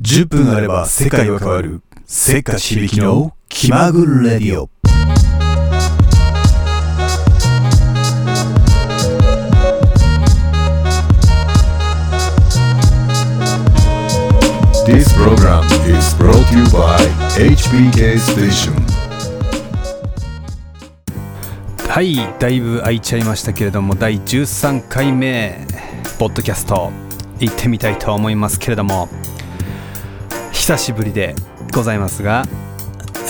10分あれば世界は変わる。せっかち響きの気まぐれディオ。This program is brought to you by HBK Station. はいだいぶ空いちゃいましたけれども第13回目ポッドキャスト行ってみたいと思いますけれども久しぶりでございますが、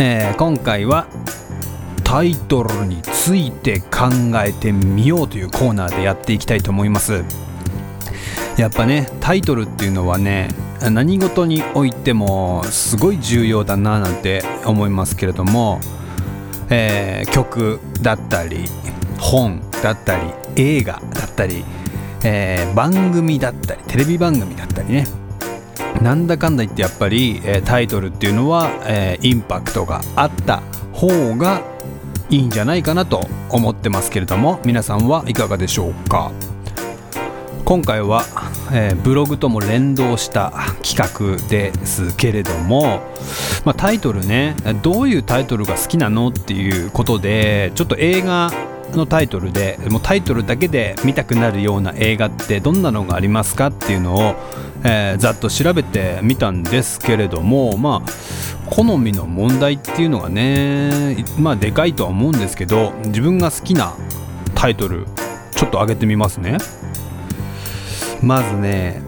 えー今回はタイトルについて考えてみようというコーナーでやっていきたいと思います。やっぱねタイトルっていうのはね何事においてもすごい重要だななんて思いますけれどもえー曲だったり本だったり映画だったり、えー番組だったりテレビ番組だったりねなんだかんだ言ってやっぱり、えタイトルっていうのは、えインパクトがあった方がいいんじゃないかなと思ってますけれども皆さんはいかがでしょうか？今回は、えーブログとも連動した企画ですけれども、まあ、タイトルねどういうタイトルが好きなのっていうことでちょっと映画のタイトルでもうタイトルだけで見たくなるような映画ってどんなのがありますかっていうのを、えーざっと調べてみたんですけれどもまあ好みの問題っていうのがねまあでかいとは思うんですけど自分が好きなタイトルちょっと上げてみますね。まずね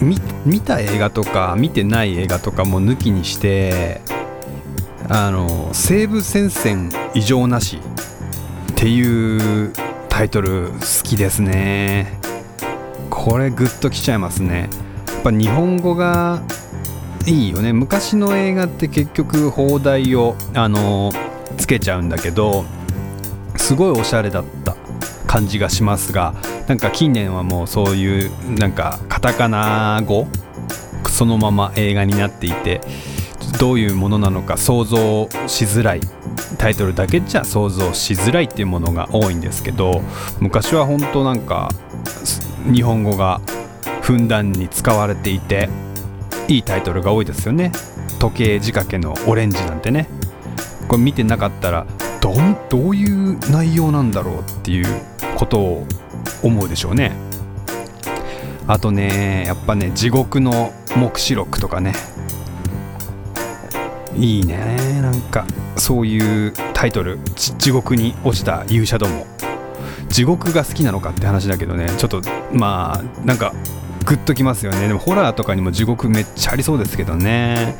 見見た映画とか見てない映画とかも抜きにしてあの「西部戦線異常なし」っていうタイトル好きですね。これグッときちゃいますね。やっぱ日本語がいいよね。昔の映画って結局放題をあのつけちゃうんだけどすごいおしゃれだった感じがしますがなんか近年はもうそういうなんかカタカナ語そのまま映画になっていてどういうものなのか想像しづらい。タイトルだけじゃ想像しづらいっていうものが多いんですけど昔は本当なんか日本語がふんだんに使われていていいタイトルが多いですよね。時計仕掛けのオレンジなんてね。これ見てなかったらどんどういう内容なんだろうっていうことを思うでしょうね。あとねやっぱね地獄の黙示録とかね。いいねなんか。そういうタイトル。地獄に落ちた勇者ども。地獄が好きなのかって話だけどね。ちょっとまあなんかグッときますよね。でもホラーとかにも地獄めっちゃありそうですけどね。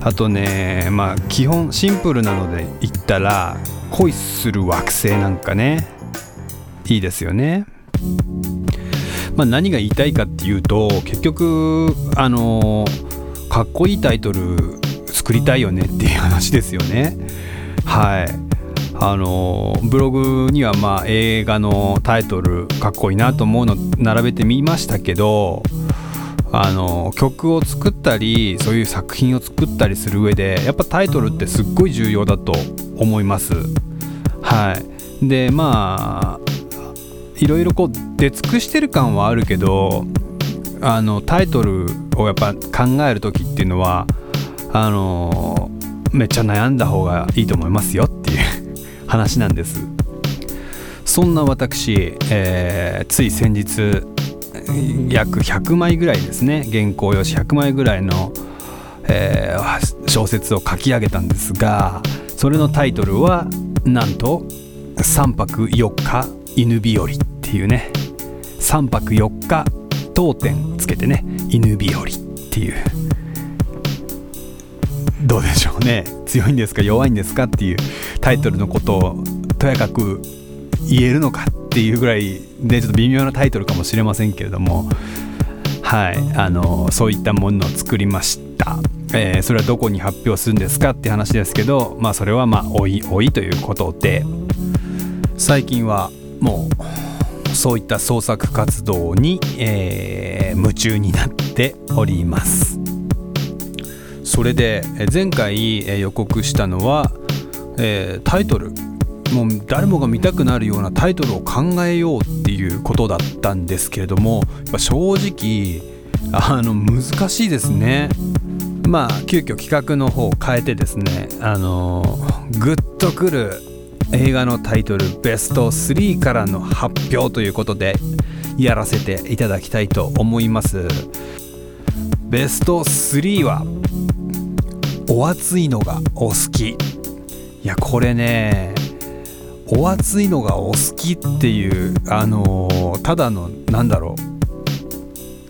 あとねまあ基本シンプルなので言ったら恋する惑星なんかね。いいですよね。まあ何が言いたいかっていうと結局あのかっこいいタイトル作りたいよねっていう話ですよね。はい。あのブログにはまあ映画のタイトルかっこいいなと思うの並べてみましたけどあの曲を作ったりそういう作品を作ったりする上でやっぱタイトルってすっごい重要だと思います。はい。でまあいろいろこう出尽くしてる感はあるけどあのタイトルをやっぱ考える時っていうのはあのめっちゃ悩んだ方がいいと思いますよっていう 話なんです。そんな私、えーつい先日約100枚ぐらいですね。原稿用紙100枚ぐらいの、えー小説を書き上げたんですがそれのタイトルはなんと「3泊4日犬日和」っていうね。3泊4日当店つけてね犬日和っていう。どうでしょうね。強いんですか弱いんですかっていうタイトルのことをとやかく言えるのかっていうぐらいでちょっと微妙なタイトルかもしれませんけれども。はい。あのそういったものを作りました、えーそれはどこに発表するんですかって話ですけどまあそれはまあおいおいということで。最近はもうそういった創作活動に、えー夢中になっております。それで前回予告したのは、えータイトル。もう誰もが見たくなるようなタイトルを考えようっていうことだったんですけれども正直あの難しいですね。まあ急遽企画の方を変えてですねあのグッとくる映画のタイトルベスト3からの発表ということでやらせていただきたいと思います。ベスト3はお熱いのがお好き。いやこれねお熱いのがお好きっていうあのーただのなんだろう。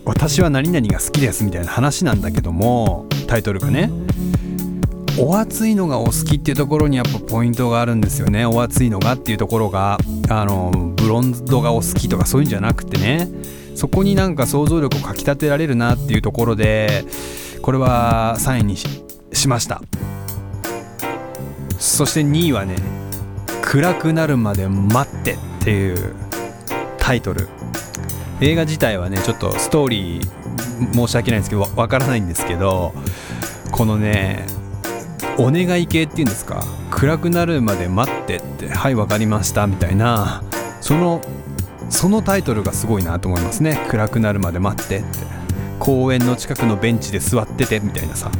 私は何々が好きですみたいな話なんだけどもタイトルがね。お熱いのがお好きっていうところにやっぱポイントがあるんですよね。お熱いのがっていうところがあのブロンドがお好きとかそういうんじゃなくてね。そこになんか想像力をかきたてられるなっていうところでこれは3位にしました。そして2位はね暗くなるまで待ってっていうタイトル。映画自体はねちょっとストーリー申し訳ないんですけどわからないんですけどこのねお願い系っていうんですか？暗くなるまで待ってってはいわかりましたみたいなそのそのタイトルがすごいなと思いますね。暗くなるまで待ってって。公園の近くのベンチで座っててみたいなさ。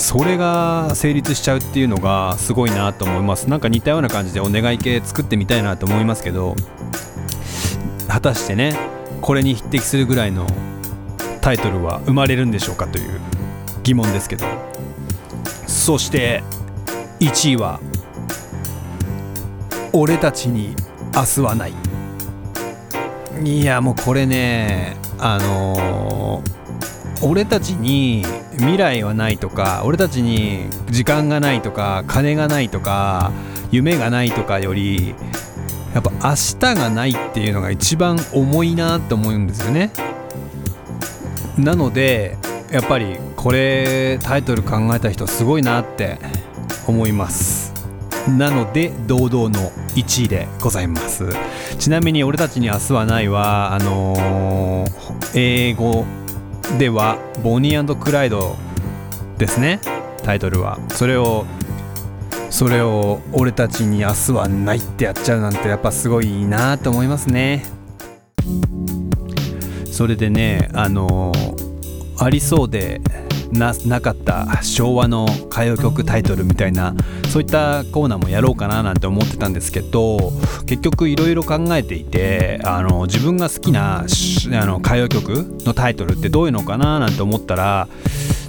それが成立しちゃうっていうのがすごいなと思います。なんか似たような感じでお願い系作ってみたいなと思いますけど果たしてねこれに匹敵するぐらいのタイトルは生まれるんでしょうかという疑問ですけど。そして1位は「俺たちに明日はない」いやもうこれねあのー俺たちに未来はないとか俺たちに時間がないとか金がないとか夢がないとかよりやっぱ明日がないっていうのが一番重いなって思うんですよね。なのでやっぱりこれタイトル考えた人すごいなって思います。なので堂々の1位でございます。ちなみに「俺たちに明日はないは」あのー英語では「ボニークライド」ですね。タイトルは。それをそれを俺たちに明日はないってやっちゃうなんてやっぱすごいいいなと思いますね。それでねあのありそうでなかった昭和の歌謡曲タイトルみたいなそういったコーナーもやろうかななんて思ってたんですけど結局いろいろ考えていてあの自分が好きなあの歌謡曲のタイトルってどういうのかななんて思ったら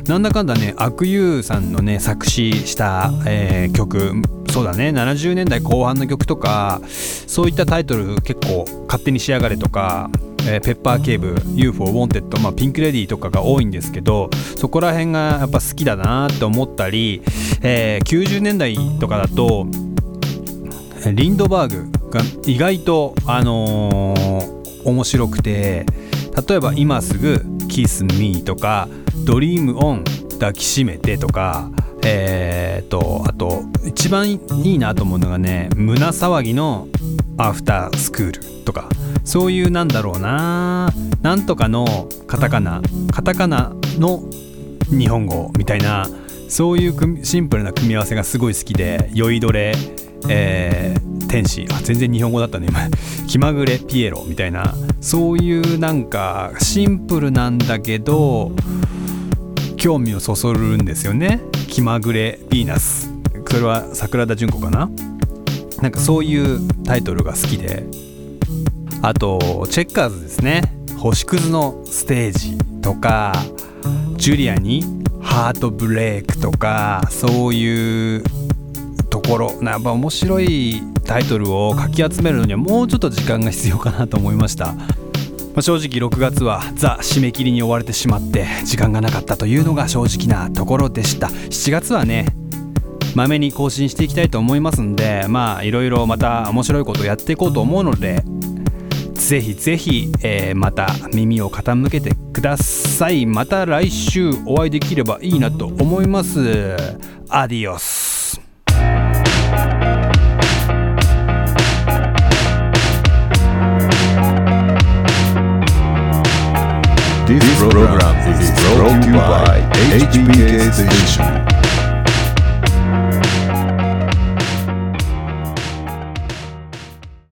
なんだかんだね阿久悠さんのね作詞した、えー曲そうだね70年代後半の曲とかそういったタイトル結構勝手にしやがれとか、えーペッパー警部 UFO ウォンテッド、まあ、ピンク・レディーとかが多いんですけどそこら辺がやっぱ好きだなって思ったり、えー90年代とかだとリンドバーグが意外と、あのー面白くて例えば「今すぐキスミーとか「ドリームオン抱きしめて」とかえー、とあと一番いいなと思うのがね「胸騒ぎのアフタースクール」とか。そういうなんだろうな。なんとかのカタカナカタカナの日本語みたいなそういうシンプルな組み合わせがすごい好きで酔いどれ、えー天使。あ全然日本語だったね今。気まぐれピエロみたいな。そういうなんかシンプルなんだけど興味をそそるんですよね。気まぐれヴィーナス。それは桜田淳子かな？なんかそういうタイトルが好きで。あとチェッカーズですね。星屑のステージとかジュリアにハートブレイクとかそういうところ。やっぱ面白いタイトルをかき集めるのにはもうちょっと時間が必要かなと思いました、まあ正直6月はザ締め切りに追われてしまって時間がなかったというのが正直なところでした。7月はねまめに更新していきたいと思いますんでまあいろいろまた面白いことをやっていこうと思うのでぜひぜひ、えーまた耳を傾けてください。また来週お会いできればいいなと思います。アディオス。This program is brought to you by HBK Station.